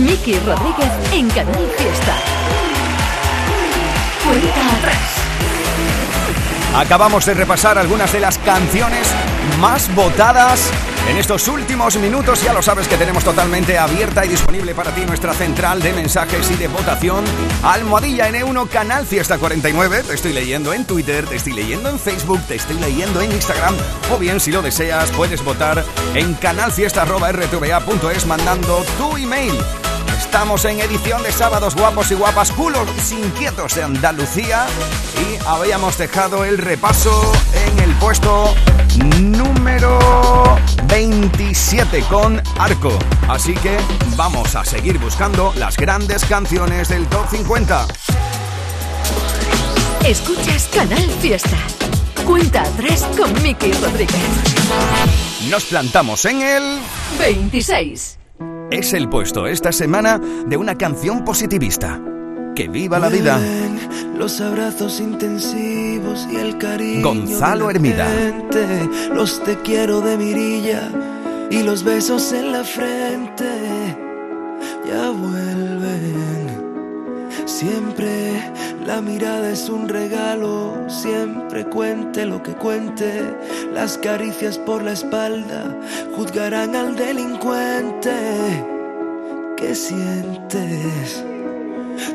Miki Rodríguez en Canal Fiesta. Cuenta atrás. Acabamos de repasar algunas de las canciones más votadas en estos últimos minutos. Ya lo sabes que tenemos totalmente abierta y disponible para ti nuestra central de mensajes y de votación. Almohadilla N1 Canal Fiesta 49. Te estoy leyendo en Twitter, te estoy leyendo en Facebook, te estoy leyendo en Instagram. O bien, si lo deseas, puedes votar en canalfiesta.rtva.es mandando tu email. Estamos en edición de sábados guapos y guapas, culos inquietos de Andalucía y habíamos dejado el repaso en el puesto número 27 con Arco. Así que vamos a seguir buscando las grandes canciones del Top 50. Escuchas Canal Fiesta. Cuenta 3 con Miki Rodríguez. Nos plantamos en el 26 es el puesto esta semana de una canción positivista. Que viva la vida. Los abrazos intensivos y el cariño. Gonzalo Hermida. Los te quiero de mirilla y los besos en la frente. Ya vuelven. Siempre la mirada es un regalo, siempre cuente lo que cuente. Las caricias por la espalda juzgarán al delincuente. ¿Qué sientes?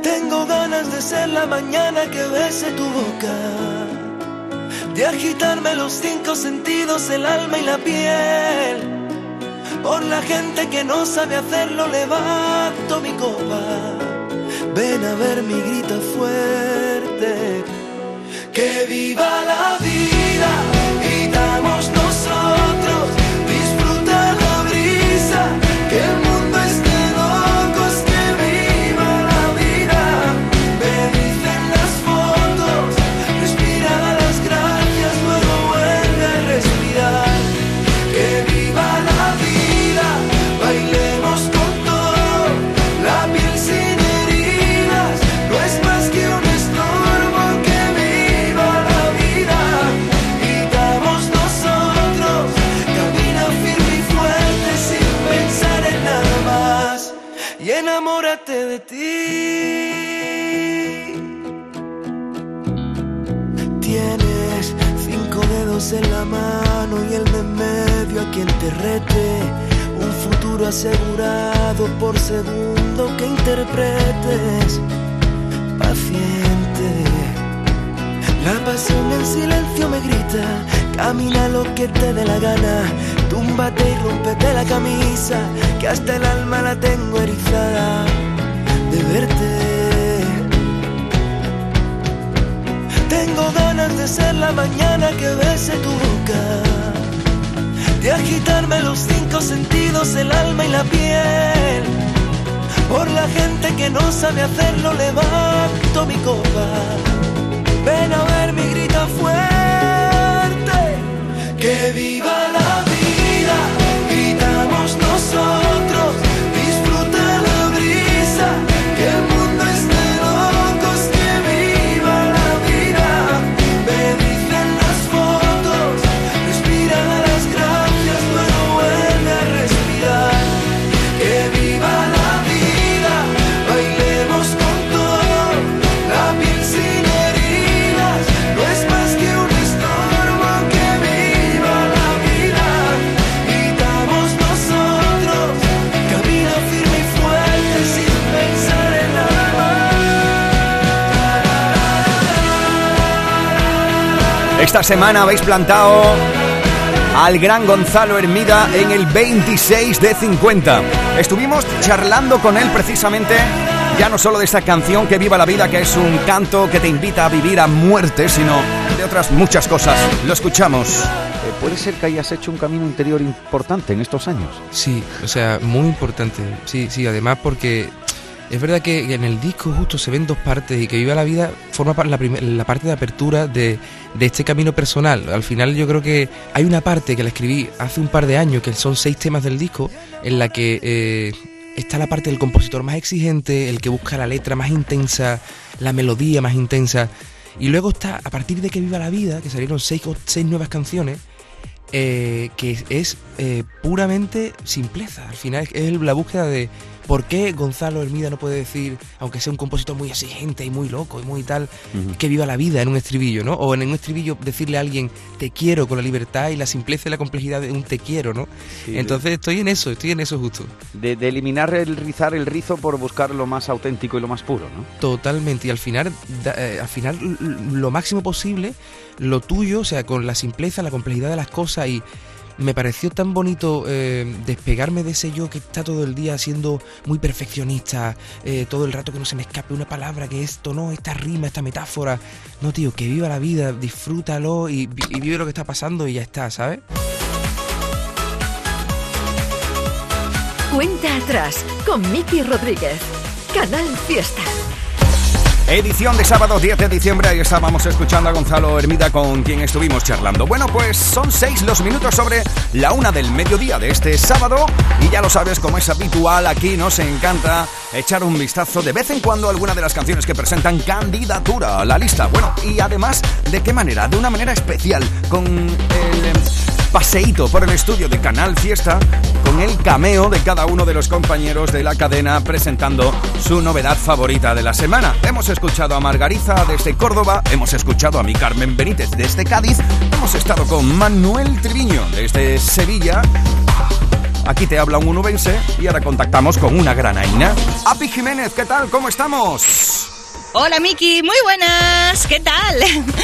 Tengo ganas de ser la mañana que bese tu boca, de agitarme los cinco sentidos, el alma y la piel. Por la gente que no sabe hacerlo, levanto mi copa Ven a ver mi grito fuerte. Medio a quien te rete. Un futuro asegurado por segundo que interpretes. Paciente. La pasión en silencio me grita. Camina lo que te dé la gana. Túmbate y rompete la camisa. Que hasta el alma la tengo erizada de verte. Tengo ganas de ser la mañana que bese tu boca, de agitarme los cinco sentidos, el alma y la piel. Por la gente que no sabe hacerlo, levanto mi copa. Ven a ver mi grita fuerte, que viva la vida, gritamos nosotros, Esta semana habéis plantado al gran Gonzalo Hermida en el 26 de 50. Estuvimos charlando con él precisamente ya no solo de esta canción que viva la vida, que es un canto que te invita a vivir a muerte, sino de otras muchas cosas. Lo escuchamos. Eh, ¿Puede ser que hayas hecho un camino interior importante en estos años? Sí, o sea, muy importante. Sí, sí, además porque es verdad que en el disco justo se ven dos partes y que Viva la Vida forma la, la parte de apertura de, de este camino personal. Al final yo creo que hay una parte que la escribí hace un par de años, que son seis temas del disco, en la que eh, está la parte del compositor más exigente, el que busca la letra más intensa, la melodía más intensa. Y luego está, a partir de que Viva la Vida, que salieron seis, seis nuevas canciones, eh, que es eh, puramente simpleza. Al final es la búsqueda de ¿por qué Gonzalo Hermida no puede decir, aunque sea un compositor muy exigente y muy loco y muy tal, que viva la vida en un estribillo, ¿no? O en un estribillo decirle a alguien, te quiero con la libertad y la simpleza y la complejidad de un te quiero, ¿no? Entonces estoy en eso, estoy en eso justo. De, de eliminar el rizar el rizo por buscar lo más auténtico y lo más puro, ¿no? Totalmente, y al final, da- eh, al final lo máximo posible, lo tuyo, o sea, con la simpleza, la complejidad de las cosas y me pareció tan bonito eh, despegarme de ese yo que está todo el día siendo muy perfeccionista, eh, todo el rato que no se me escape una palabra, que esto no, esta rima, esta metáfora. No, tío, que viva la vida, disfrútalo y, vi- y vive lo que está pasando y ya está, ¿sabes? Cuenta atrás con Miki Rodríguez. Canal Fiesta. Edición de sábado 10 de diciembre, ahí estábamos escuchando a Gonzalo Hermida con quien estuvimos charlando. Bueno, pues son seis los minutos sobre la una del mediodía de este sábado y ya lo sabes, como es habitual, aquí nos encanta echar un vistazo de vez en cuando a alguna de las canciones que presentan candidatura a la lista. Bueno, y además, ¿de qué manera? De una manera especial, con el paseíto por el estudio de Canal Fiesta con el cameo de cada uno de los compañeros de la cadena presentando su novedad favorita de la semana. Hemos escuchado a Margariza desde Córdoba, hemos escuchado a mi Carmen Benítez desde Cádiz, hemos estado con Manuel Triviño desde Sevilla. Aquí te habla un unubense y ahora contactamos con una granaína. Api Jiménez, ¿qué tal? ¿Cómo estamos? Hola Miki, muy buenas, ¿qué tal?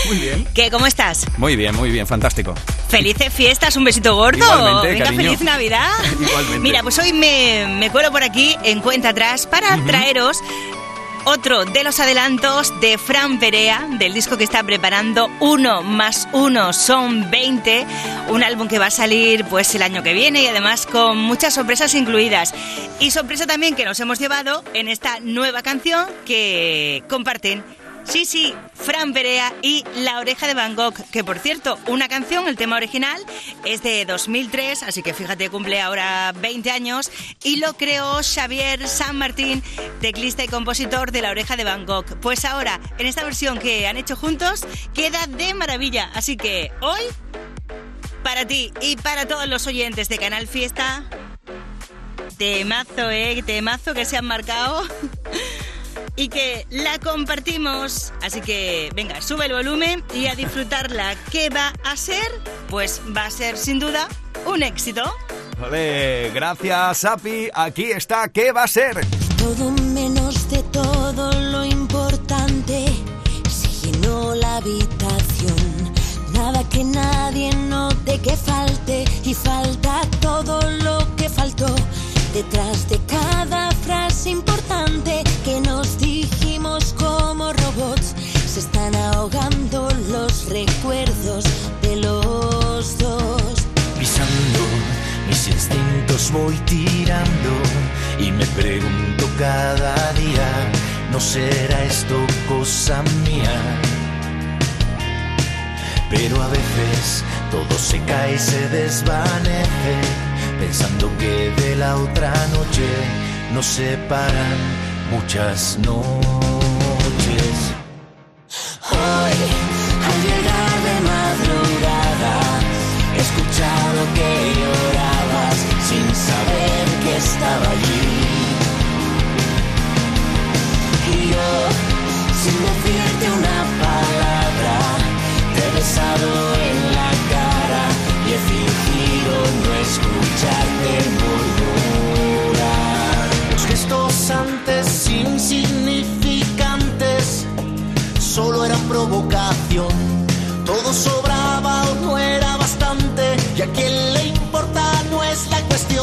Muy bien. ¿Qué, cómo estás? Muy bien, muy bien, fantástico. Felices fiestas, un besito gordo. Igualmente, Venga, cariño. feliz Navidad. Igualmente. Mira, pues hoy me, me cuelo por aquí en cuenta atrás para traeros otro de los adelantos de Fran Perea, del disco que está preparando Uno más Uno son 20, un álbum que va a salir pues el año que viene y además con muchas sorpresas incluidas. Y sorpresa también que nos hemos llevado en esta nueva canción que comparten Sí, sí, Fran Perea y La Oreja de Van Gogh, que por cierto, una canción, el tema original, es de 2003, así que fíjate, cumple ahora 20 años, y lo creó Xavier San Martín, teclista y compositor de La Oreja de Van Gogh. Pues ahora, en esta versión que han hecho juntos, queda de maravilla, así que hoy, para ti y para todos los oyentes de Canal Fiesta, temazo, eh, temazo que se han marcado y que la compartimos. Así que venga, sube el volumen y a disfrutarla. ¿Qué va a ser? Pues va a ser sin duda un éxito. Vale, gracias Api. Aquí está, ¿qué va a ser? Todo menos de todo lo importante se llenó la habitación. Nada que nadie note que falte y falta todo lo que faltó. Detrás de cada frase importante instintos voy tirando y me pregunto cada día, ¿no será esto cosa mía? Pero a veces todo se cae y se desvanece, pensando que de la otra noche nos separan muchas noches. Saber que estaba allí. Y yo, sin decirte una palabra, te he besado en la cara y he fingido no escucharte murmurar. Los gestos antes insignificantes solo eran provocación.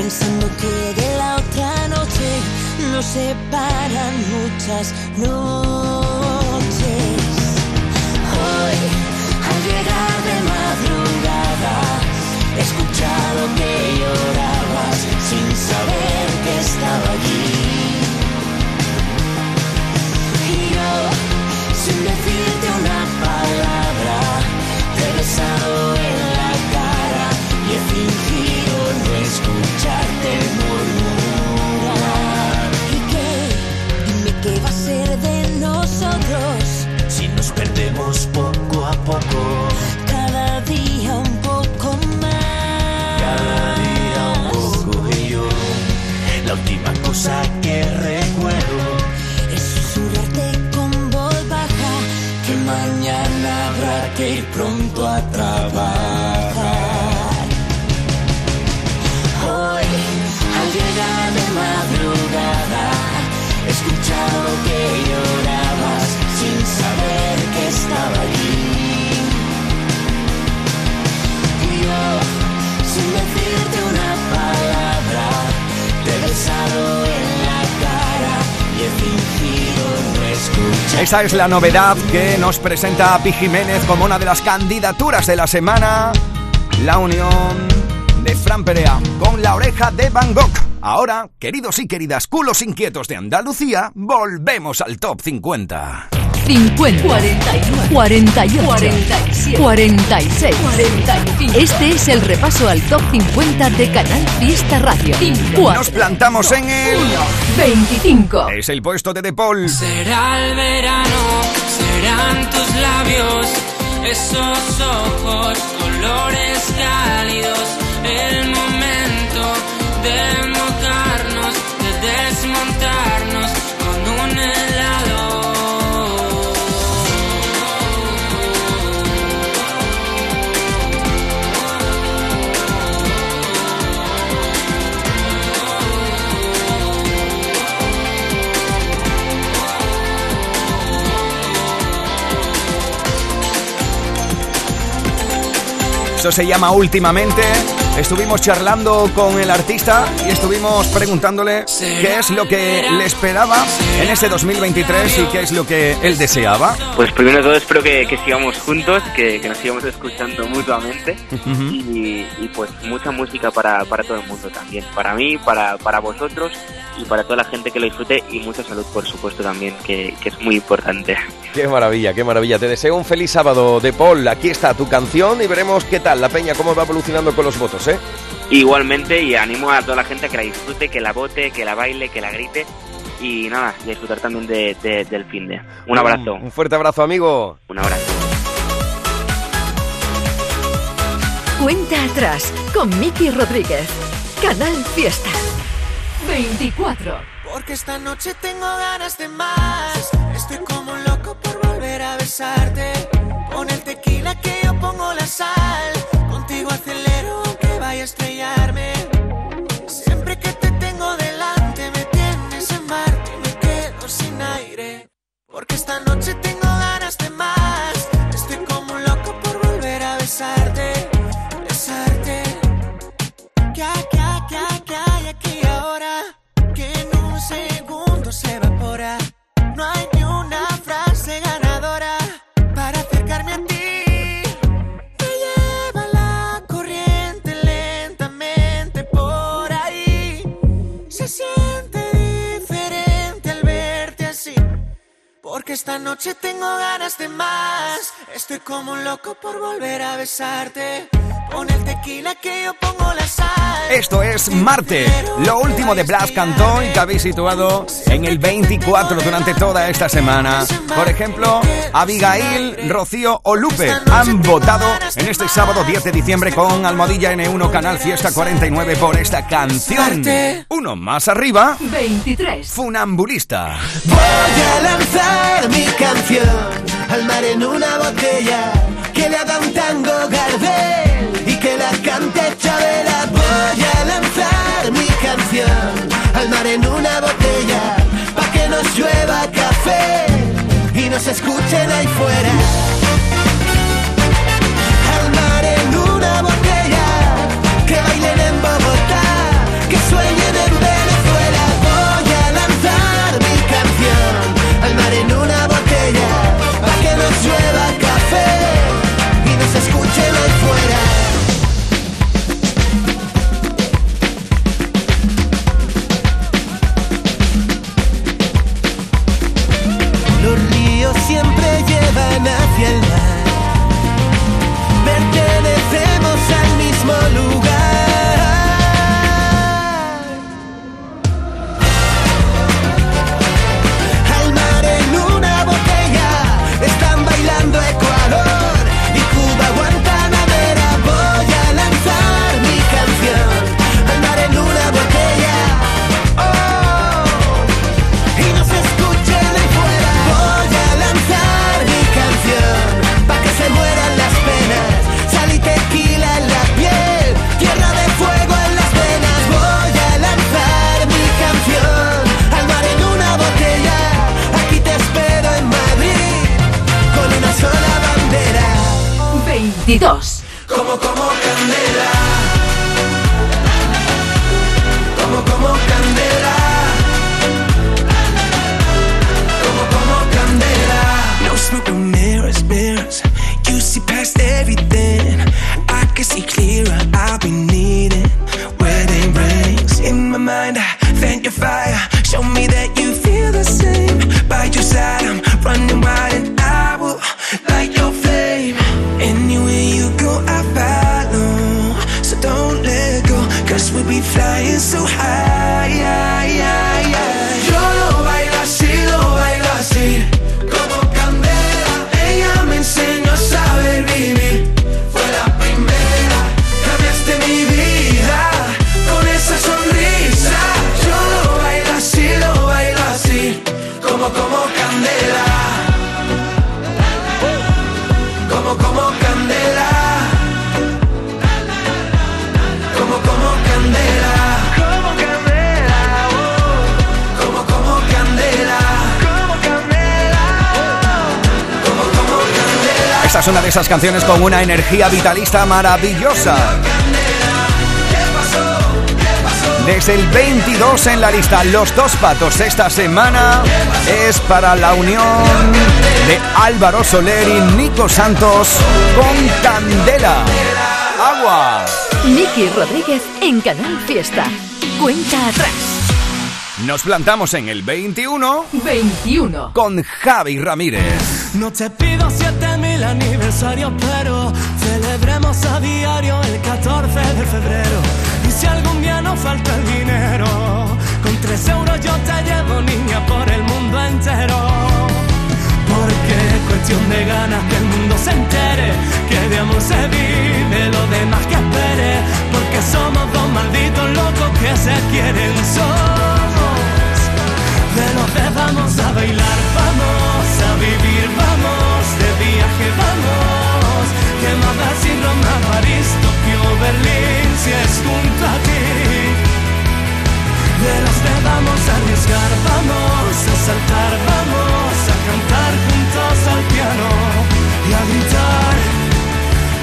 pensando que de la otra noche nos separan muchas noches. Hoy, al llegar de madrugada, he escuchado que llorabas sin saber que estaba allí. Y yo, sin decirte una palabra, te besaba. Cosa que recuerdo Es susurrarte con voz baja. que mañana habrá que ir pronto a trabajar. Esta es la novedad que nos presenta Pi Jiménez como una de las candidaturas de la semana. La unión de Fran Perea con la oreja de Van Gogh. Ahora, queridos y queridas culos inquietos de Andalucía, volvemos al top 50. 50, 41, 48, 47, 46, 45. Este es el repaso al top 50 de Canal Fiesta Radio. 4, Nos plantamos en el... 25, Es el puesto de De Paul. Será el verano, serán tus labios, esos ojos, colores cálidos, el Eso se llama últimamente. Estuvimos charlando con el artista y estuvimos preguntándole qué es lo que le esperaba en este 2023 y qué es lo que él deseaba. Pues primero de todo espero que, que sigamos juntos, que, que nos sigamos escuchando mutuamente y, y, pues mucha música para, para todo el mundo también, para mí, para, para vosotros y para toda la gente que lo disfrute y mucha salud por supuesto también, que, que es muy importante. Qué maravilla, qué maravilla. Te deseo un feliz sábado de Paul. Aquí está tu canción y veremos qué tal la peña, cómo va evolucionando con los votos, ¿eh? Igualmente y animo a toda la gente a que la disfrute, que la vote, que la baile, que la grite y nada, y a disfrutar también de, de- del fin de. Un abrazo, Un fuerte abrazo, amigo. un abrazo. Cuenta atrás con Miki Rodríguez. Canal Fiesta. 24, Porque esta noche tengo ganas de más. Estoy como loco es Marte, lo último de Blas Cantón que habéis situado en el 24 durante toda esta semana. Por ejemplo, Abigail, Rocío o Lupe han votado en este sábado 10 de diciembre con Almohadilla N1 Canal Fiesta 49 por esta canción. Uno más arriba, 23, Funambulista. Voy a lanzar mi canción al mar en una botella que le haga un tango Gardel y que la cante Chabela. Al mar en una botella pa' que nos llueva café y nos escuchen ahí fuera. Esta es una de esas canciones con una energía vitalista maravillosa. Desde el 22 en la lista, los dos patos esta semana es para la unión de Álvaro Soler y Nico Santos con Candela. Agua. Miki Rodríguez en Canal Fiesta. Cuenta atrás. Nos plantamos en el 21 21. con Javi Ramírez. No te pido siete mil aniversarios, pero celebremos a diario el 14 de febrero. Y si algún día nos falta el dinero, con tres euros yo te llevo, niña, por el mundo entero. Porque es cuestión de ganas que el mundo se entere, que de amor se vive, lo demás que espere. Porque somos dos malditos locos que se quieren, somos de los vamos a bailar, vamos a vivir, vamos vamos. Que más da si Roma, París, Tokio, Berlín, si es junto a ti. De los de vamos a arriesgar, vamos a saltar, vamos a cantar juntos al piano y a gritar.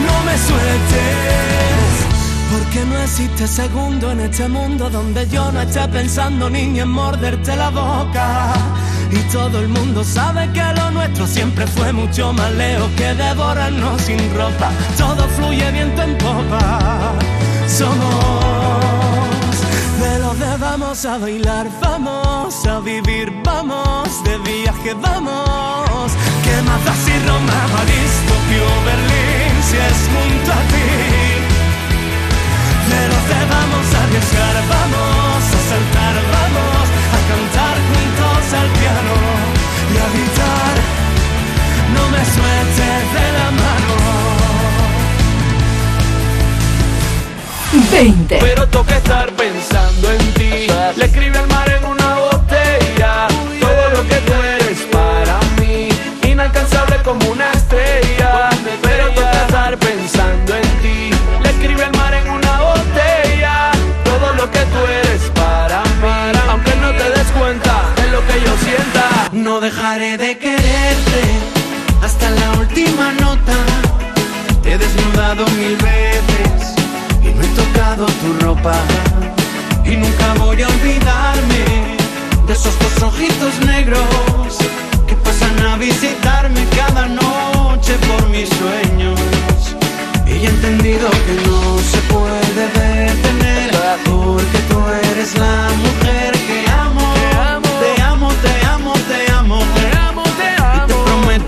No me sueltes. Porque no existe segundo en este mundo donde yo no esté pensando niña en morderte la boca. Y todo el mundo sabe que lo nuestro siempre fue mucho más lejos que devorarnos sin ropa. Todo fluye viento en popa. Somos de los de vamos a bailar, vamos a vivir, vamos de viaje, vamos. Que más da si Roma, París, Tokio, Berlín, si es junto a ti. De los de vamos a arriesgar, vamos juntos al piano y a gritar. No me sueltes de la mano. 20. Pero toca estar pensando en ti. Le escribe al dejaré de quererte hasta la última nota. Te he desnudado mil veces y no he tocado tu ropa. Y nunca voy a olvidarme de esos dos ojitos negros que pasan a visitarme cada noche por mis sueños. Y he entendido que no se puede detener porque tú eres la mujer que amo.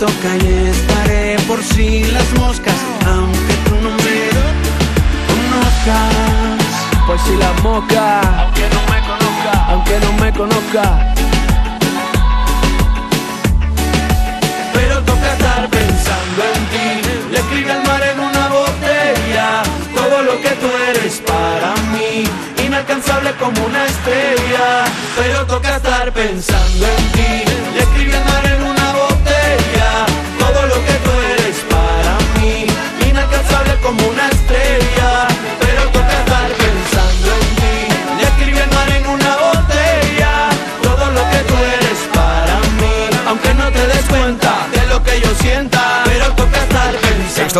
Que ahí estaré por si las moscas, aunque tú no me conozcas. Pues si la moca, aunque no me conozca, aunque no me conozca. Pero toca estar pensando en ti. Le escribe al mar en una botella todo lo que tú eres para mí. Inalcanzable como una estrella. Pero toca estar pensando en ti. Le escribe al mar en una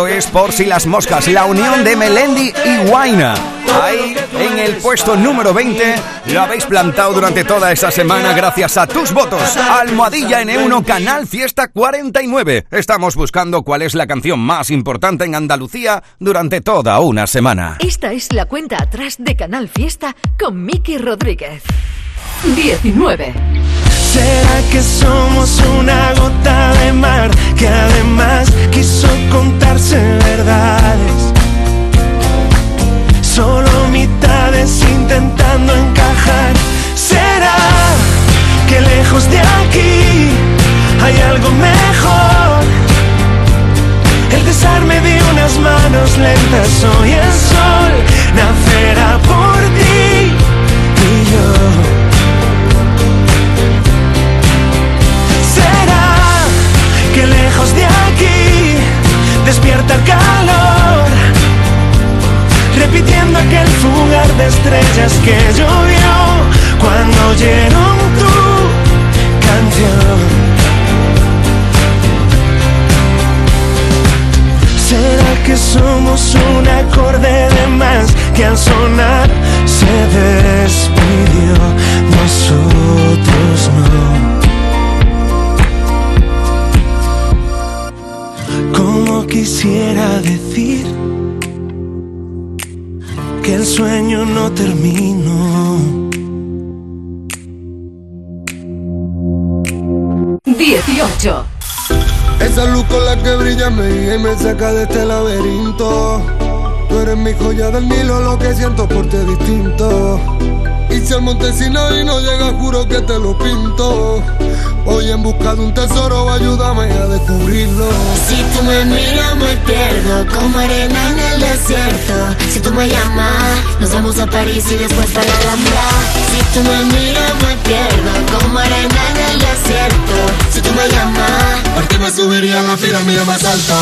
Es Por si las moscas, la unión de Melendi y Guaina. Ahí, en el puesto número 20, lo habéis plantado durante toda esta semana gracias a tus votos. Almohadilla N1 Canal Fiesta 49. Estamos buscando cuál es la canción más importante en Andalucía durante toda una semana. Esta es la cuenta atrás de Canal Fiesta con Miki Rodríguez. 19. ¿Será que somos una gota de mar que además quiso contarse verdades? Solo mitades intentando encajar. ¿Será que lejos de aquí hay algo mejor? El desarme de unas manos lentas hoy el sol nacerá por que lejos de aquí despierta el calor, repitiendo aquel fugar de estrellas que llovió cuando oyeron tu canción. ¿Será que somos un acorde de más que al sonar se despidió? Nosotros no. Como quisiera decir que el sueño no terminó. 18. Esa luz con la que brilla me guía y me saca de este laberinto. Tú eres mi joya del Nilo, lo que siento por ti es distinto. Y si al Montesino y no llega, juro que te lo pinto. Voy en busca de un tesoro, ayúdame a descubrirlo. Si tú me miras me pierdo como arena en el desierto. Si tú me llamas, nos vamos a París y después para la Alhambra. Si tú me miras me pierdo como arena en el desierto. Si tú me llamas, Por ti me subiría a la pirámide más alta.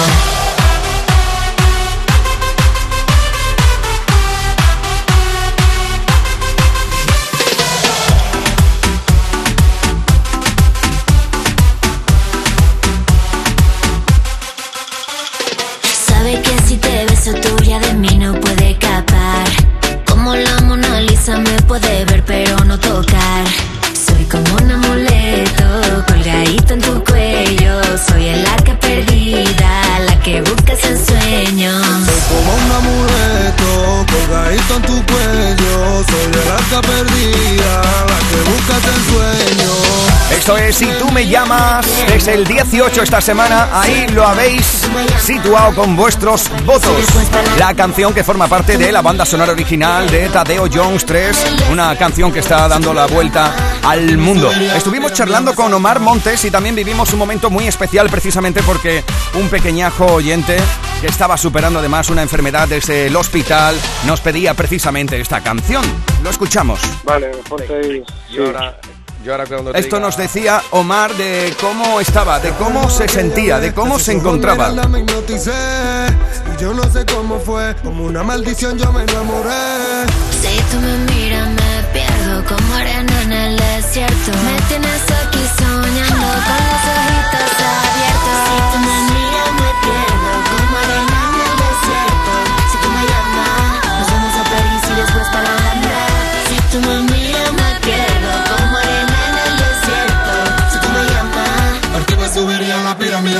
Esto es Si tú me llamas, es el 18 esta semana, ahí lo habéis situado con vuestros votos. La canción que forma parte de la banda sonora original de Tadeo Jones 3, una canción que está dando la vuelta al mundo. Estuvimos charlando con Omar Montes y también vivimos un momento muy especial precisamente porque un pequeñajo oyente que estaba superando además una enfermedad desde el hospital nos pedía precisamente esta canción. Lo escuchamos. Vale, ponte ahí. Yo ahora, yo ahora cuando te Esto diga- nos decía Omar de cómo estaba, de cómo se sentía, de cómo se encontraba. Con me hipnoticé, y yo no sé cómo fue. Como una maldición yo me enamoré. Si tú me miras me pierdo como arena en el desierto. Me tienes aquí soñando con los ojitos abiertos. Si tú me miras me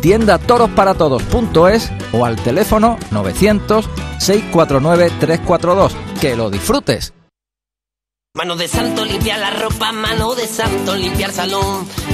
tiendatorosparatodos.es o al teléfono 900-649-342. Que lo disfrutes. Mano de santo limpiar la ropa, mano de santo limpiar salón,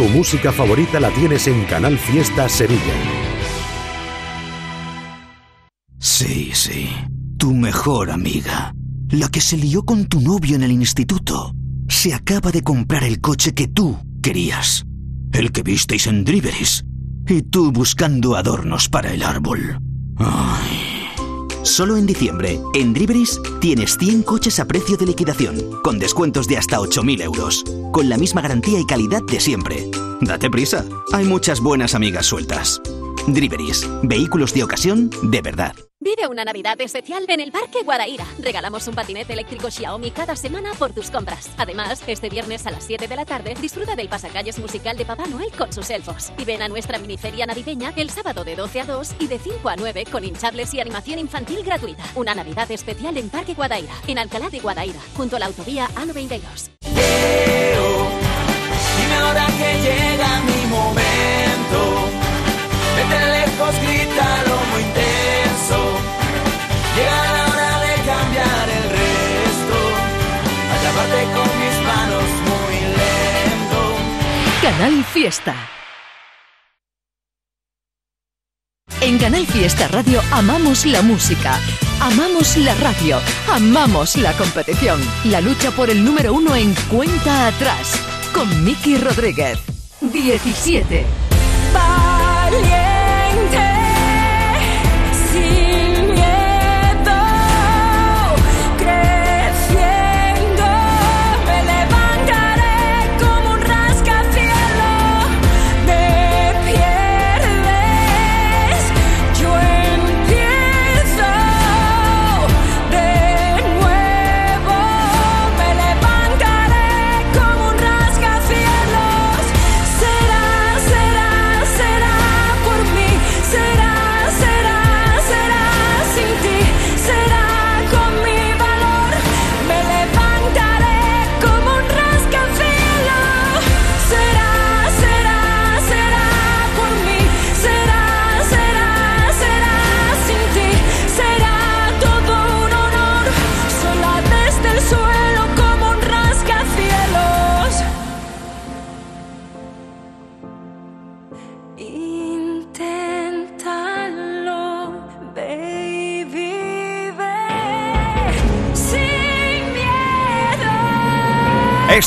Tu música favorita la tienes en Canal Fiesta Sevilla. Sí, sí. Tu mejor amiga. La que se lió con tu novio en el instituto. Se acaba de comprar el coche que tú querías. El que visteis en Driveris. Y tú buscando adornos para el árbol. Solo en diciembre, en Driveris tienes 100 coches a precio de liquidación, con descuentos de hasta 8.000 euros, con la misma garantía y calidad de siempre. Date prisa, hay muchas buenas amigas sueltas. Driveris, vehículos de ocasión de verdad. Vive una Navidad especial en el Parque Guadaira. Regalamos un patinete eléctrico Xiaomi cada semana por tus compras. Además, este viernes a las 7 de la tarde disfruta del pasacalles musical de Papá Noel con sus elfos. Y ven a nuestra miniferia navideña el sábado de 12 a 2 y de 5 a 9 con hinchables y animación infantil gratuita. Una Navidad especial en Parque Guadaira, en Alcalá de Guadaira, junto a la autovía A92. Dime ahora que llega mi momento. Vete lejos, grítalo. Llega la hora de cambiar el resto. Con mis manos muy lento. Canal Fiesta. En Canal Fiesta Radio amamos la música, amamos la radio, amamos la competición. La lucha por el número uno en cuenta atrás. Con Miki Rodríguez. 17. Valiente,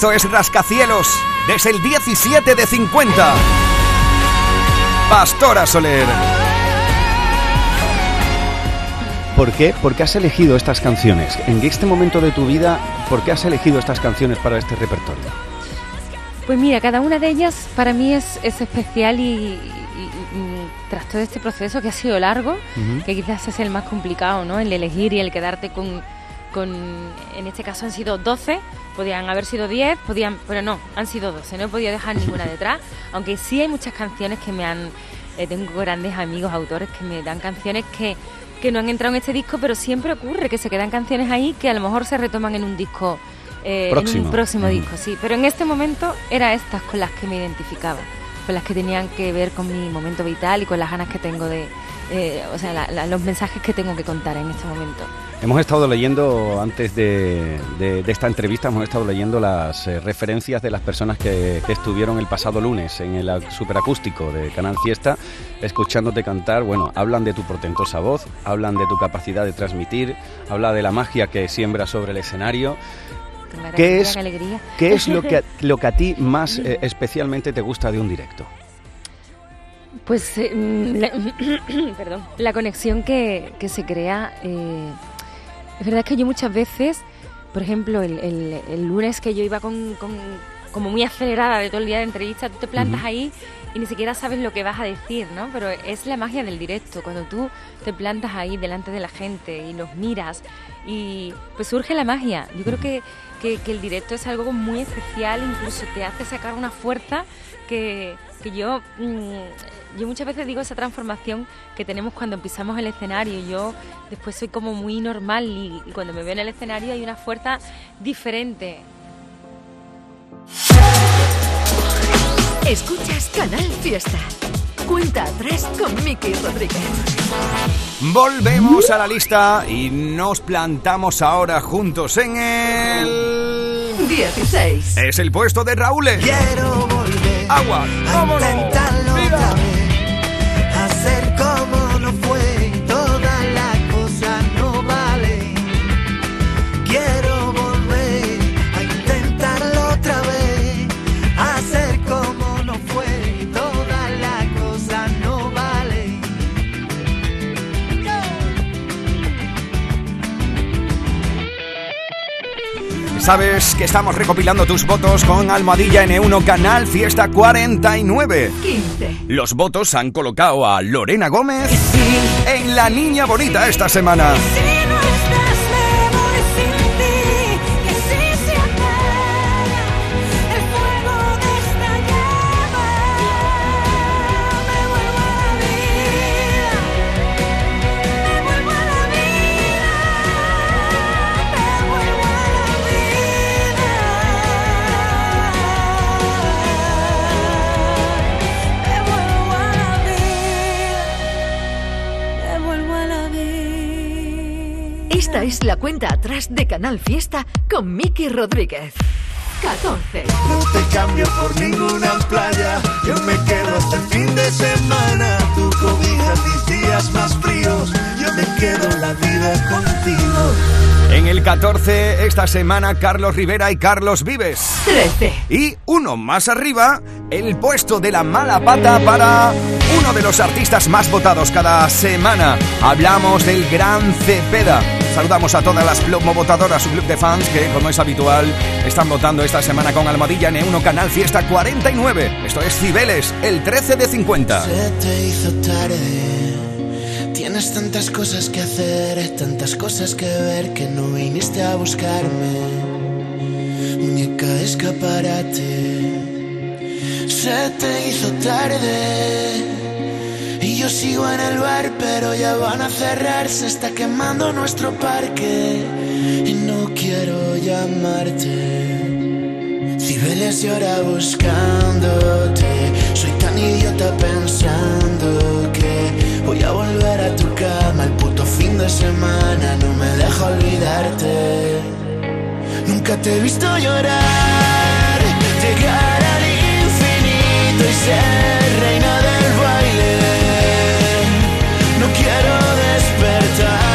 Esto es Rascacielos, desde el 17 de 50. Pastora Soler. ¿Por qué? ¿Por qué has elegido estas canciones? En este momento de tu vida, ¿por qué has elegido estas canciones para este repertorio? Pues mira, cada una de ellas para mí es, es especial y, y- y tras todo este proceso que ha sido largo, Ujú. que quizás es el más complicado, ¿no? El elegir y el quedarte con, con, en este caso han sido 12, podían haber sido 10, podían, pero no, han sido 12, no he podido dejar ninguna detrás, aunque sí hay muchas canciones que me han, eh, tengo grandes amigos, autores que me dan canciones que, que no han entrado en este disco, pero siempre ocurre que se quedan canciones ahí que a lo mejor se retoman en un disco. eh, en Próximo. un próximo disco, sí. Pero en este momento era estas con las que me identificaba, con las que tenían que ver con mi momento vital y con las ganas que tengo de, eh, o sea, la- la- los mensajes que tengo que contar en este momento. Hemos estado leyendo, antes de, de- de esta entrevista, hemos estado leyendo las eh, referencias de las personas que, que estuvieron el pasado lunes en el ac- superacústico de Canal Fiesta, escuchándote cantar. Bueno, hablan de tu portentosa voz, hablan de tu capacidad de transmitir, habla de la magia que siembra sobre el escenario. Qué ¿Qué maravilla, es, alegría. qué es lo, que, a- lo que a ti más eh, especialmente te gusta de un directo? Pues, eh, mm, la, perdón, la conexión que, que se crea. Es verdad que yo muchas veces, por ejemplo, el, el- el lunes que yo iba con, con- como muy acelerada de todo el día de entrevista, tú te plantas ahí y ni siquiera sabes lo que vas a decir, ¿no? Pero es la magia del directo, cuando tú te plantas ahí delante de la gente y los miras y pues surge la magia. Yo creo que, que- que el directo es algo muy especial, incluso te hace sacar una fuerza que, que yo, mm, yo muchas veces digo esa transformación que tenemos cuando pisamos el escenario. Yo después soy como muy normal y, y cuando me veo en el escenario hay una fuerza diferente. Escuchas Canal Fiesta. Cuenta atrás con Miki Rodríguez. Volvemos a la lista y nos plantamos ahora juntos en el... 16. Es el puesto de Raúl. Quiero volver Agua, a vámonos. Sabes que estamos recopilando tus votos con Almohadilla N1 Canal Fiesta 49. 15. Los votos han colocado a Lorena Gómez en La Niña Bonita esta semana. La cuenta atrás de Canal Fiesta con Miki Rodríguez. 14. No te cambio por ninguna playa, yo me quedo hasta el fin de semana. Tu cobija mis días más fríos, yo me quedo la vida contigo. En el 14 esta semana Carlos Rivera y Carlos Vives. 13. Y uno más arriba, el puesto de la mala pata para uno de los artistas más votados cada semana. Hablamos del Gran Cepeda. Saludamos a todas las plomo votadoras, su club de fans que, como es habitual, están votando esta semana con Almohadilla N1 Canal Fiesta 49. Esto es Cibeles, el 13 de 50. Se te hizo tarde. Tienes tantas cosas que hacer, tantas cosas que ver que no viniste a buscarme. Muñeca de escaparate. Se te hizo tarde. Y yo sigo en el bar, pero ya van a cerrar. Se está quemando nuestro parque. Y no quiero llamarte. Cibeles llora buscándote. Soy tan idiota pensando que voy a volver a tu cama el puto fin de semana. No me deja olvidarte. Nunca te he visto llorar, llegar al infinito y ser reina quiero despertarte,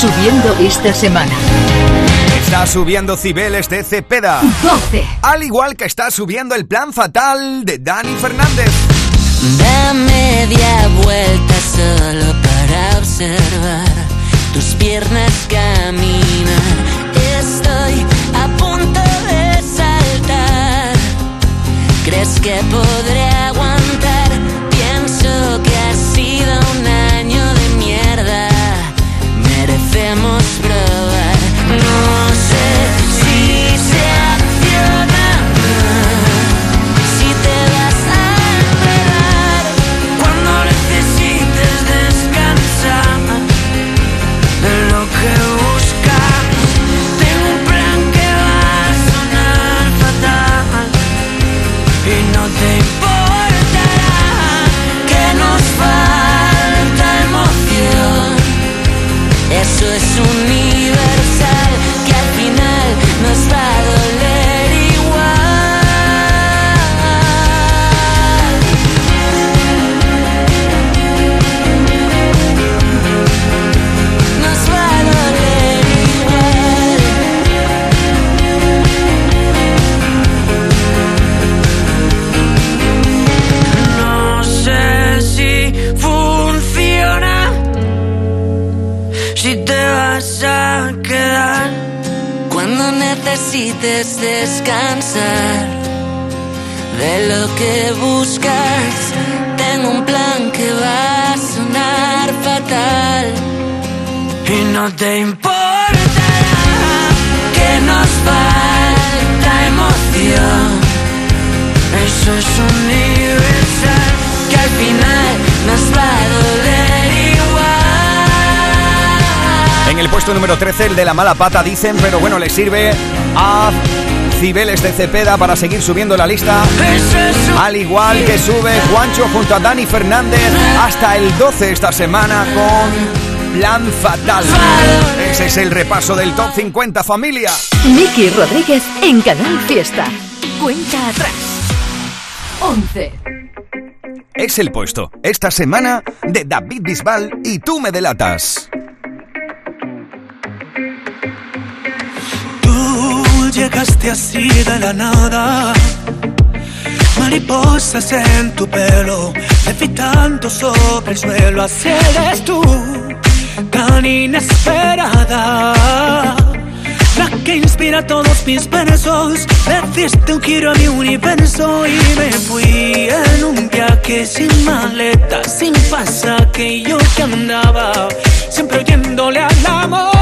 subiendo esta semana. Está subiendo Cibeles de Cepeda. 12. Al igual que está subiendo el plan fatal de Dani Fernández. Da media vuelta solo para observar. Tus piernas caminan. Estoy a punto de saltar. ¿Crees que podré aguantar? them on lo que buscas, tengo un plan que va a sonar fatal y no te importará que nos falta emoción. Eso es universal que al final nos va a doler igual. En el puesto número 13, el de la mala pata, dicen, pero bueno, le sirve a Cibeles de Cepeda para seguir subiendo la lista. Al igual que sube Juancho junto a Dani Fernández hasta el 12 esta semana con Plan Fatal. Ese es el repaso del Top 50 familia. Miki Rodríguez en Canal Fiesta. Cuenta atrás. 11. Es el puesto esta semana de David Bisbal y tú me delatas. Llegaste así de la nada. Mariposas en tu pelo, levitando sobre el suelo. Así eres tú, tan inesperada. La que inspira todos mis versos. Le diste un giro a mi universo y me fui en un viaje sin maleta, sin pasaje. Yo que andaba siempre oyéndole al amor.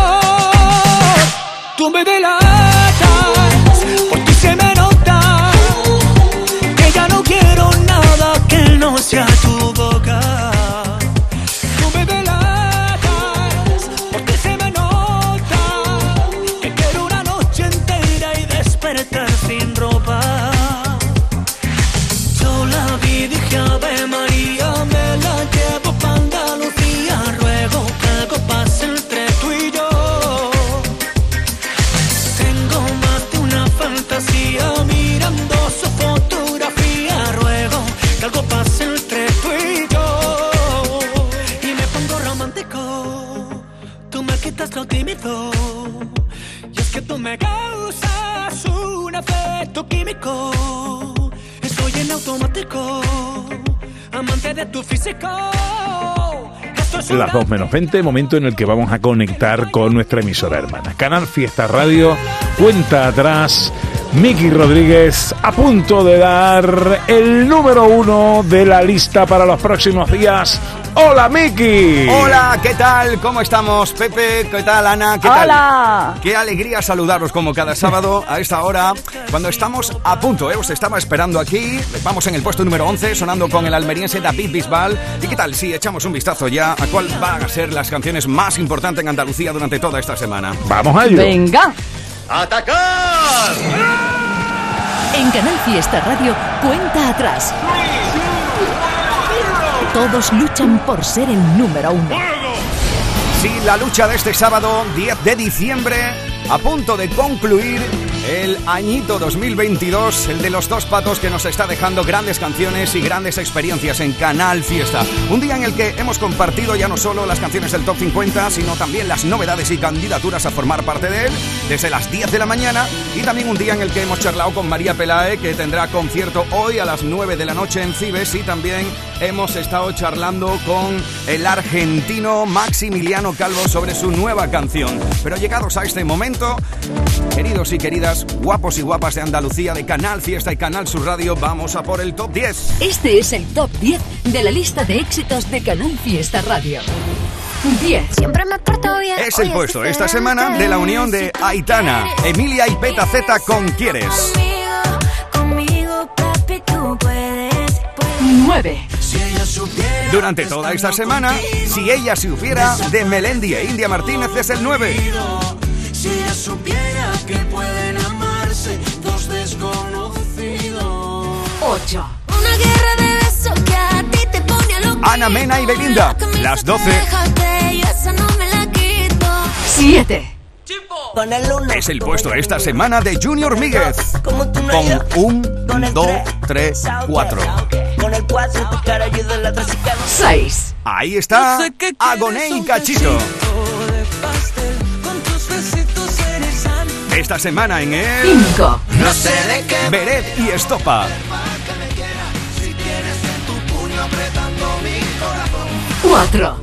Tú me delatas, que no sea Las 2 menos 20, momento en el que vamos a conectar con nuestra emisora hermana. Canal Fiesta Radio, cuenta atrás. Miki Rodríguez a punto de dar el número uno de la lista para los próximos días. ¡Hola, Miki! Hola, ¿qué tal? ¿Cómo estamos? Pepe, ¿qué tal, Ana? ¿Qué Hola. tal? Qué alegría saludaros como cada sábado a esta hora, cuando estamos a punto, ¿eh? Os estaba esperando aquí. Vamos en el puesto número 11, sonando con el almeriense David Bisbal. ¿Y qué tal si echamos un vistazo ya a cuál van a ser las canciones más importantes en Andalucía durante toda esta semana? Vamos a ello. Venga. ¡Atacar! En Canal Fiesta Radio, cuenta atrás. Todos luchan por ser el número uno. Sí, la lucha de este sábado 10 de diciembre, a punto de concluir el añito 2022, el de los dos patos que nos está dejando grandes canciones y grandes experiencias en Canal Fiesta. Un día en el que hemos compartido ya no solo las canciones del Top 50, sino también las novedades y candidaturas a formar parte de él, desde las 10 de la mañana, y también un día en el que hemos charlado con María Pelae, que tendrá concierto hoy a las 9 de la noche en Cibes, y también hemos estado charlando con el argentino Maximiliano Calvo sobre su nueva canción. Pero llegados a este momento, Queridos y queridas, guapos y guapas de Andalucía, de Canal Fiesta y Canal Sur Radio, vamos a por el top 10. Este es el top 10 de la lista de éxitos de Canal Fiesta Radio. 10. Siempre me porto bien. Es el puesto esta semana de la unión de Aitana, Emilia y Peta Z con Quieres. Conmigo, papi, tú puedes. 9. Durante toda esta semana, si ella se hubiera, de Melendi e India Martínez es el 9. Si ella supiera que pueden 8. Una guerra de besos que a ti te pone a loco. Ana Mena y Belinda, las 12. Déjate, yo esa no me la quito. 7. Con el uno. Es el puesto esta semana de Junior Míguez. Con un, dos, tres, cuatro. Con el cuatro tu cara ayuda en la otra 6. Ahí está Agoné y Cachito. Esta semana en el 5. No sé de qué Beret y Estopa. 4.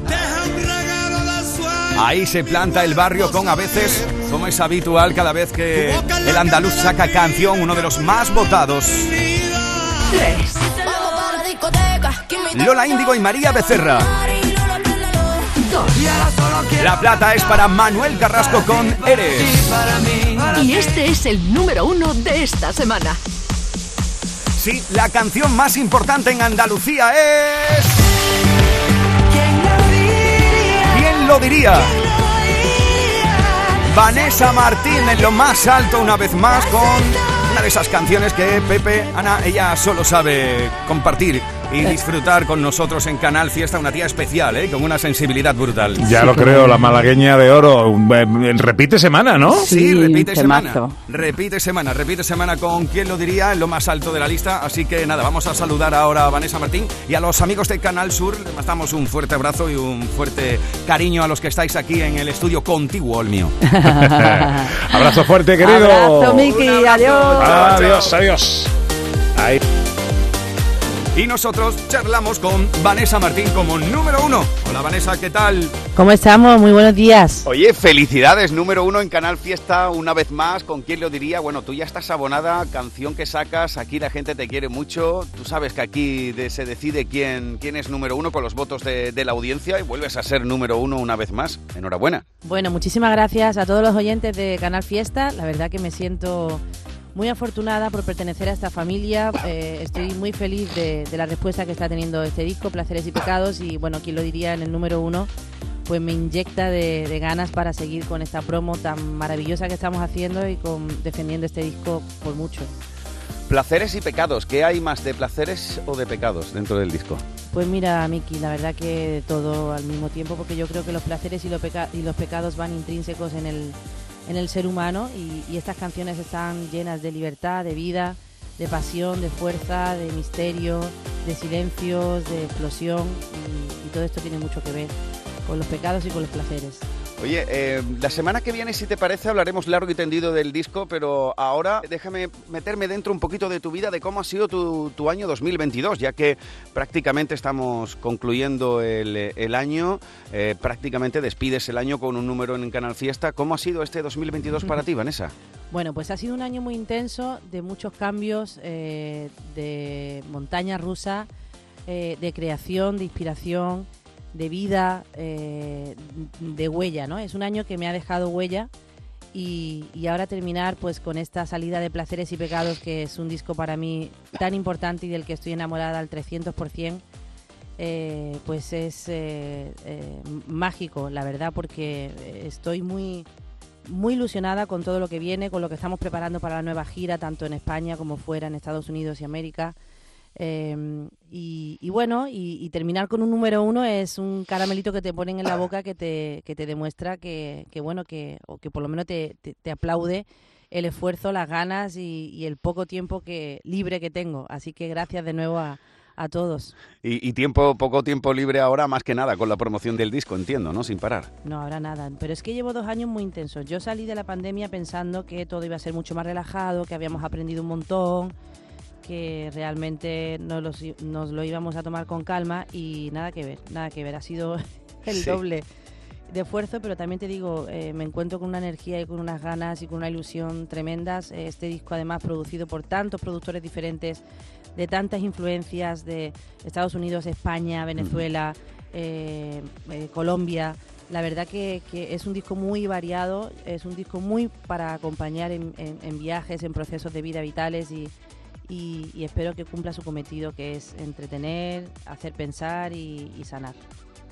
Ahí se planta el barrio con a veces, como es habitual cada vez que el andaluz saca canción, uno de los más votados. 3. Vamos para la discoteca. que me Lola Índigo y María Becerra. 2. La plata es para Manuel Carrasco con Eres. Y este es el número 1 de esta semana. Sí, la canción más importante en Andalucía es... ¿Quién lo diría? Vanessa Martín en lo más alto una vez más con una de esas canciones que Pepe, Ana, ella solo sabe compartir y disfrutar con nosotros en Canal Fiesta, una tía especial, ¿eh? con una sensibilidad brutal. Ya lo creo, la malagueña de oro. Eh, Repite semana, ¿no? Sí, repite semana. Repite semana, repite semana con quién lo diría en lo más alto de la lista. Así que nada, vamos a saludar ahora a Vanessa Martín y a los amigos de Canal Sur. Les mandamos un fuerte abrazo y un fuerte cariño a los que estáis aquí en el estudio contiguo, el mío. Abrazo fuerte, querido. Abrazo, Miki. Adiós. Adiós, adiós. Ahí. Y nosotros charlamos con Vanessa Martín como número uno. Hola Vanessa, ¿qué tal? ¿Cómo estamos? Muy buenos días. Oye, felicidades, número uno en Canal Fiesta, una vez más. ¿Con quién lo diría? Bueno, tú ya estás abonada, canción que sacas, aquí la gente te quiere mucho. Tú sabes que aquí de- se decide quién, quién es número uno con los votos de, de la audiencia y vuelves a ser número uno una vez más. Enhorabuena. Bueno, muchísimas gracias a todos los oyentes de Canal Fiesta. La verdad que me siento muy afortunada por pertenecer a esta familia. Eh, estoy muy feliz de, de la respuesta que está teniendo este disco, Placeres y Pecados. Y bueno, quien lo diría en el número uno, pues me inyecta de, de ganas para seguir con esta promo tan maravillosa que estamos haciendo y con defendiendo este disco por mucho. Placeres y pecados. ¿Qué hay más de placeres o de pecados dentro del disco? Pues mira, Miki, la verdad que de todo al mismo tiempo, porque yo creo que los placeres y los, peca- y los pecados van intrínsecos en el, en el ser humano y, estas canciones están llenas de libertad, de vida, de pasión, de fuerza, de misterio, de silencios, de explosión y todo esto tiene mucho que ver con los pecados y con los placeres. Oye, eh, la semana que viene, si te parece, hablaremos largo y tendido del disco, pero ahora déjame meterme dentro un poquito de tu vida, de cómo ha sido tu, tu año 2022, ya que prácticamente estamos concluyendo el, el año, eh, prácticamente despides el año con un número en Canal Fiesta. ¿Cómo ha sido este 2022 para ti, Vanessa? Bueno, pues ha sido un año muy intenso, de muchos cambios, eh, de montaña rusa, de creación, de inspiración, de vida, eh, de huella, ¿no? Es un año que me ha dejado huella y, y ahora terminar pues con esta salida de Placeres y Pecados, que es un disco para mí tan importante y del que estoy enamorada al 300%, eh, pues es eh, mágico, la verdad, porque estoy muy muy ilusionada con todo lo que viene, con lo que estamos preparando para la nueva gira, tanto en España como fuera, en Estados Unidos y América. Eh, y, y bueno, y, y terminar con un número uno es un caramelito que te ponen en la boca que te, que te demuestra que, que bueno, que, o que por lo menos te, te- te aplaude el esfuerzo, las ganas y, y el poco tiempo que libre que tengo. Así que gracias de nuevo a, a todos. Y, tiempo, poco tiempo libre ahora, más que nada, con la promoción del disco, entiendo, ¿no? Sin parar. No, ahora nada. Pero es que llevo dos años muy intensos. Yo salí de la pandemia pensando que todo iba a ser mucho más relajado, que habíamos aprendido un montón, que realmente nos, los nos lo íbamos a tomar con calma y nada que ver, nada que ver. Ha sido el Sí. doble de esfuerzo, pero también te digo, eh, me encuentro con una energía y con unas ganas y con una ilusión tremendas. Eh, Este disco además producido por tantos productores diferentes, de tantas influencias de Estados Unidos, España, Venezuela, eh, eh, Colombia. La verdad que, que es un disco muy variado, es un disco muy para acompañar en, en- en viajes, en procesos de vida vitales y, y- espero que cumpla su cometido, que es entretener, hacer pensar y- sanar.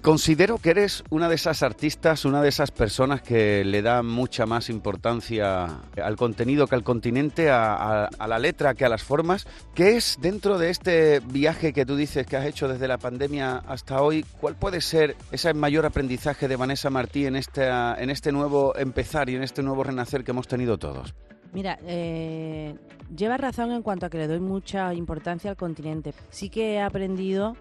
Considero que eres una de esas artistas, una de esas personas que le da mucha más importancia al contenido que al continente, a, la letra que a las formas. ¿Qué es dentro de este viaje que tú dices que has hecho desde la pandemia hasta hoy? ¿Cuál puede ser ese mayor aprendizaje de Vanessa Martí en este nuevo empezar y en este nuevo renacer que hemos tenido todos? Mira, eh, lleva razón en cuanto a que le doy mucha importancia al continente. Sí que he aprendido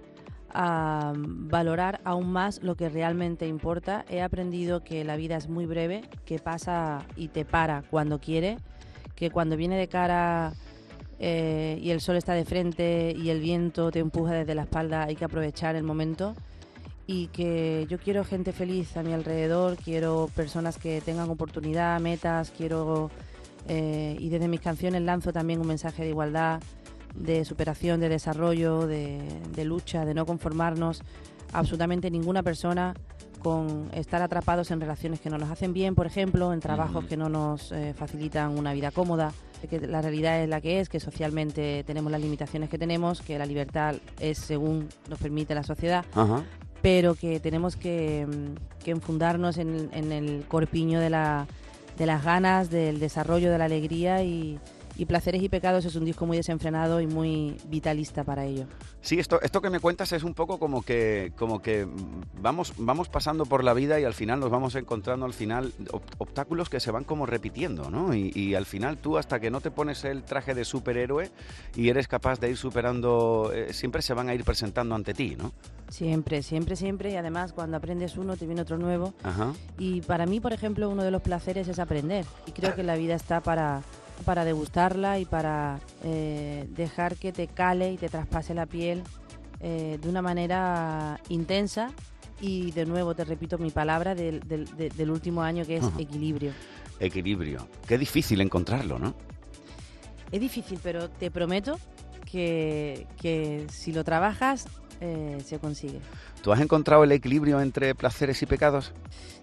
a valorar aún más lo que realmente importa. He aprendido que la vida es muy breve, que pasa y te para cuando quiere, que cuando viene de cara eh, y el sol está de frente y el viento te empuja desde la espalda, hay que aprovechar el momento y que yo quiero gente feliz a mi alrededor, quiero personas que tengan oportunidad, metas, quiero eh, y desde mis canciones lanzo también un mensaje de igualdad, de superación, de desarrollo, de, de lucha, de no conformarnos. Absolutamente ninguna persona con estar atrapados en relaciones que no nos hacen bien, por ejemplo, en trabajos que no nos eh, facilitan una vida cómoda, que la realidad es la que es, que socialmente tenemos las limitaciones que tenemos, que la libertad es según nos permite la sociedad, pero que tenemos que, que enfundarnos en, en el corpiño de, la, de las ganas, del desarrollo, de la alegría y, y Placeres y Pecados es un disco muy desenfrenado y muy vitalista para ello. Sí, esto, esto que me cuentas es un poco como que, como que vamos, vamos pasando por la vida y al final nos vamos encontrando al final ob- obstáculos que se van como repitiendo, ¿no? Y, y al final tú hasta que no te pones el traje de superhéroe y eres capaz de ir superando, eh, siempre se van a ir presentando ante ti, ¿no? Siempre, siempre, siempre. Y además, cuando aprendes uno, te viene otro nuevo. Ajá. Y para mí, por ejemplo, uno de los placeres es aprender. Y creo que la vida está para, para degustarla y para eh, dejar que te cale y te traspase la piel eh, de una manera intensa. Y de nuevo, te repito mi palabra del, del- de- del último año, que es equilibrio. Equilibrio. Qué difícil encontrarlo, ¿no? Es difícil, pero te prometo que, que si lo trabajas, eh, se consigue. ¿Tú has encontrado el equilibrio entre placeres y pecados?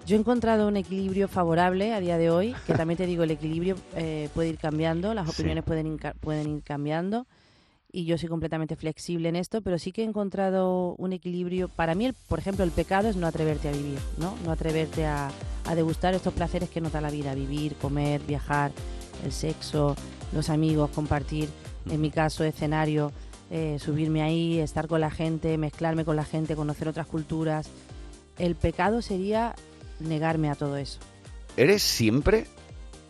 Yo he encontrado un equilibrio favorable a día de hoy, que también te digo, el equilibrio eh, puede ir cambiando, las Sí. opiniones pueden, ir, pueden ir cambiando y yo soy completamente flexible en esto, pero sí que he encontrado un equilibrio. Para mí, el- por ejemplo, el pecado es no atreverte a vivir, ¿no? No atreverte a, a degustar estos placeres que nos da la vida, vivir, comer, viajar, el sexo, los amigos, compartir, en mi caso, escenario, eh, subirme ahí, estar con la gente, mezclarme con la gente, conocer otras culturas. El pecado sería negarme a todo eso. ¿Eres siempre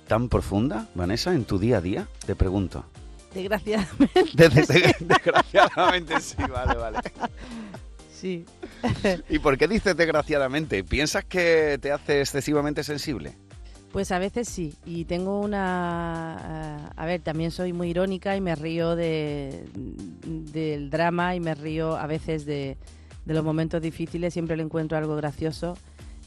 tan profunda, Vanessa, en tu día a día? Te pregunto. Desgraciadamente. De- de- de- desgraciadamente sí, vale, vale. Sí. ¿Y por qué dices desgraciadamente? ¿Piensas que te hace excesivamente sensible? Pues a veces sí, y tengo una... eh, A ver, también soy muy irónica y me río de, del drama y me río a veces de, de los momentos difíciles, siempre le encuentro algo gracioso,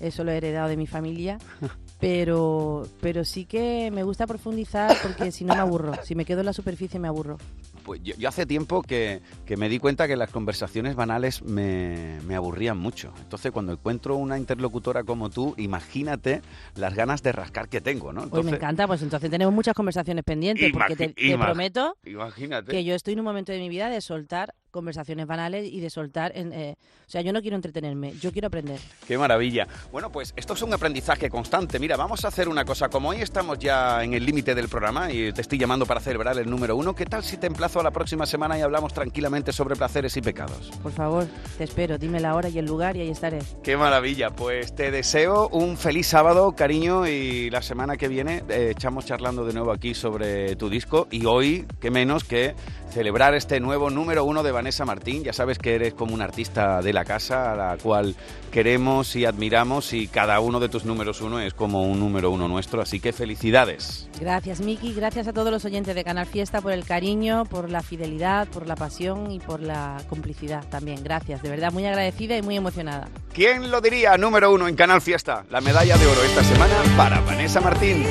eso lo he heredado de mi familia, pero, pero sí que me gusta profundizar porque si no me aburro, si me quedo en la superficie me aburro. Pues yo, yo hace tiempo que, que me di cuenta que las conversaciones banales me, me aburrían mucho. Entonces, cuando encuentro una interlocutora como tú, imagínate las ganas de rascar que tengo, ¿no? Entonces, me encanta, pues entonces tenemos muchas conversaciones pendientes, porque te, prometo Imagínate. que yo estoy en un momento de mi vida de soltar conversaciones banales y de soltar... En, eh, o sea, yo no quiero entretenerme, yo quiero aprender. Qué maravilla. Bueno, pues esto es un aprendizaje constante. Mira, vamos a hacer una cosa. Como hoy estamos ya en el límite del programa y te estoy llamando para celebrar el número uno, ¿qué tal si te emplazo a la próxima semana y hablamos tranquilamente sobre placeres y pecados? Por favor, te espero, dime la hora y el lugar y ahí estaré. Qué maravilla. Pues te deseo un feliz sábado, cariño, y la semana que viene eh, echamos charlando de nuevo aquí sobre tu disco y hoy, qué menos que celebrar este nuevo número uno de Vanessa Martín. Ya sabes que eres como una artista de la casa, a la cual queremos y admiramos y cada uno de tus números uno es como un número uno nuestro, así que felicidades. Gracias Miki, gracias a todos los oyentes de Canal Fiesta por el cariño, por la fidelidad, por la pasión y por la complicidad también. Gracias, de verdad muy agradecida y muy emocionada. ¿Quién lo diría? Número uno en Canal Fiesta, la medalla de oro esta semana para Vanessa Martín.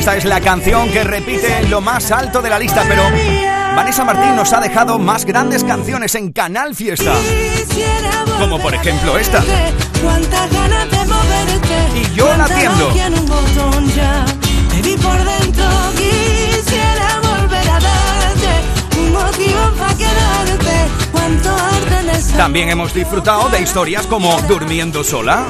Esta es la canción que repite en lo más alto de la lista, pero Vanessa Martín nos ha dejado más grandes canciones en Canal Fiesta. Como por ejemplo esta. Y yo la atiendo. También hemos disfrutado de historias como Durmiendo sola.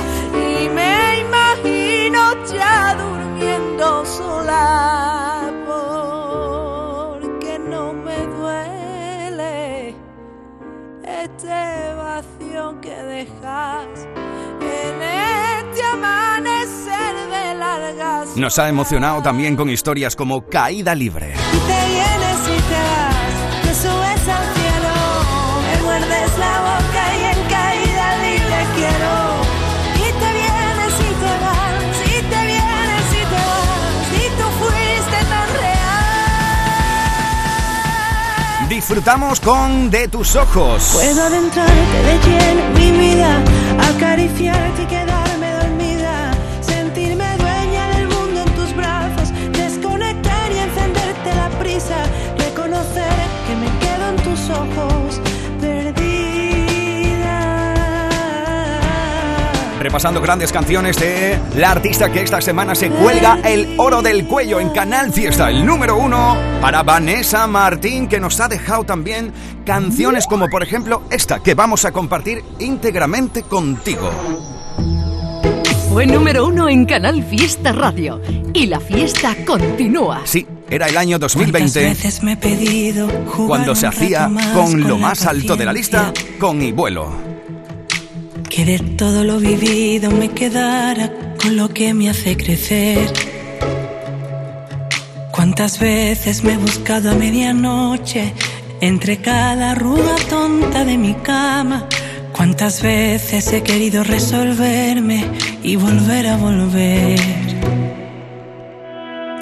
Vienes y te vas, y tú fuiste tan real. Disfrutamos con De tus ojos. Puedo adentrarte de lleno en mi vida, acariciarte y quedarme Repasando grandes canciones de la artista que esta semana se cuelga el oro del cuello en Canal Fiesta, el número uno para Vanessa Martín, que nos ha dejado también canciones como por ejemplo esta que vamos a compartir íntegramente contigo. Fue número uno en Canal Fiesta Radio. Y la fiesta continúa. Sí, era el año ¿Cuántas 2020 veces me he pedido jugar cuando se hacía con lo más alto de la lista con mi vuelo. Que de todo lo vivido me quedara con lo que me hace crecer. Cuántas veces me he buscado a medianoche entre cada arruga tonta de mi cama. Cuántas veces he querido resolverme y volver a volver.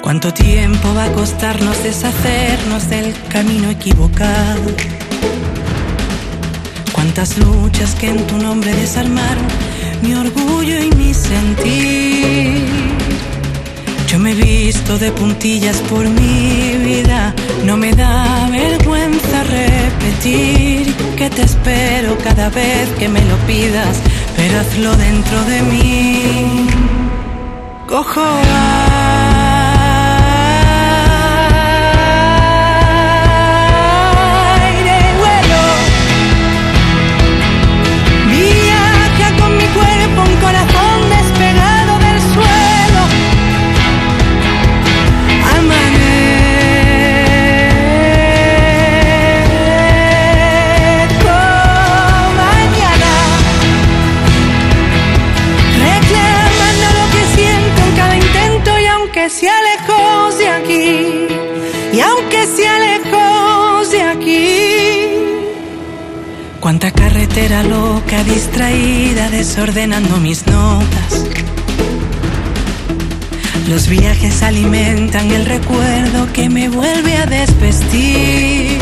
Cuánto tiempo va a costarnos deshacernos del camino equivocado. Cuántas luchas que en tu nombre desarmaron mi orgullo y mi sentir. Yo me he visto de puntillas por mi vida, no me da vergüenza repetir que te espero cada vez que me lo pidas, pero hazlo dentro de mí. Cojo aire Carretera loca, distraída, desordenando mis notas. Los viajes alimentan el recuerdo que me vuelve a desvestir.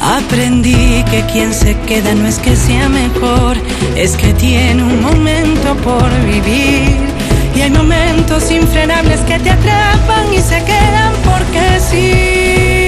Aprendí que quien se queda no es que sea mejor, es que tiene un momento por vivir. Y hay momentos infrenables que te atrapan y se quedan porque sí.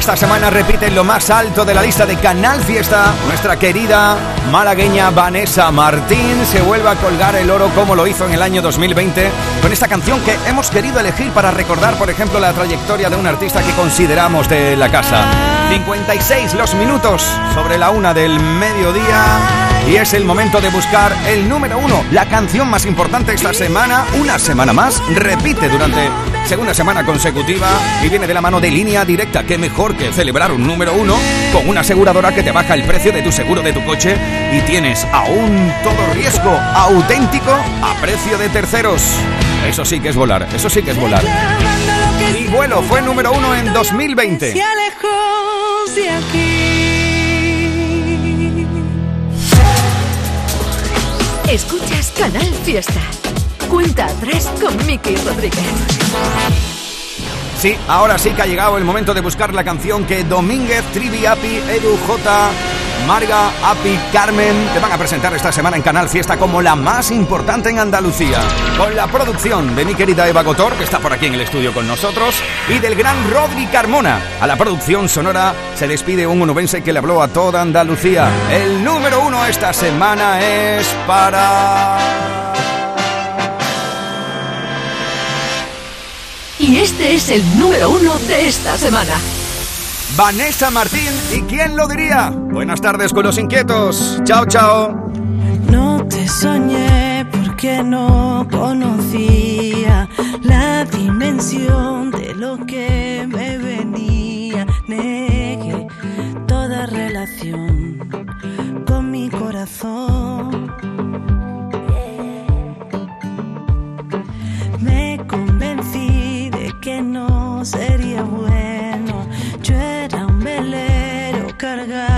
Semana repite en lo más alto de la lista de Canal Fiesta. Nuestra querida malagueña Vanessa Martín se vuelve a colgar el oro como lo hizo en el año 2020 con esta canción que hemos querido elegir para recordar, por ejemplo, la trayectoria de un artista que consideramos de la casa. 56 los minutos sobre la una del mediodía. Y es el momento de buscar el número uno, la canción más importante esta semana, una semana más, repite durante segunda semana consecutiva y viene de la mano de línea directa. Qué mejor que celebrar un número uno con una aseguradora que te baja el precio de tu seguro de tu coche y tienes aún todo riesgo auténtico a precio de terceros. Eso sí que es volar, eso sí que es volar. Y vuelo fue número uno en 2020. Se alejó de aquí. Escuchas Canal Fiesta. Cuenta atrás con Miki Rodríguez. Sí, ahora sí que ha llegado el momento de buscar la canción que Domínguez, Trivi, Api, Edu, J, Marga, Api, Carmen te van a presentar esta semana en Canal Fiesta como la más importante en Andalucía. Con la producción de mi querida Eva Gotor, que está por aquí en el estudio con nosotros, y del gran Rodri Carmona. A la producción sonora se despide un onubense que le habló a toda Andalucía. El número uno esta semana es para... Y este es el número uno de esta semana. Vanessa Martín, ¿y quién lo diría? Buenas tardes con los inquietos. Chao, chao. No te soñé porque no conocía la dimensión de lo que me venía. Negué toda relación con mi corazón. Me convencí sería bueno. Yo era un velero cargado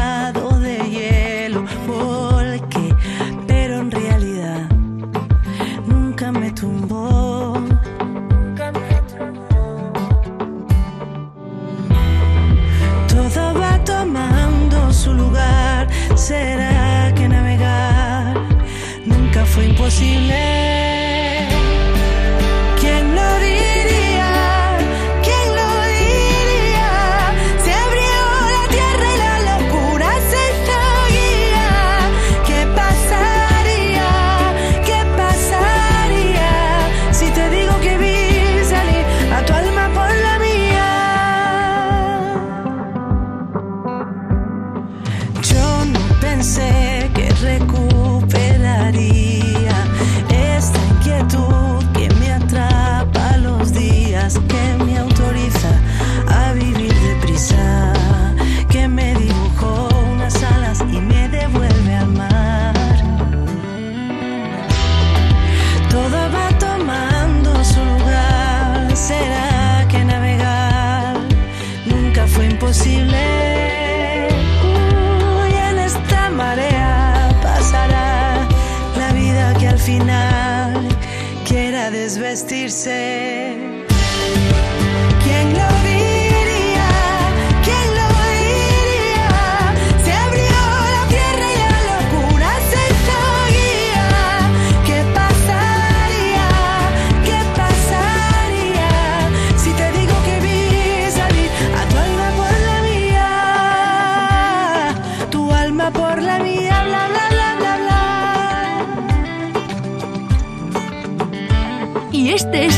vestirse.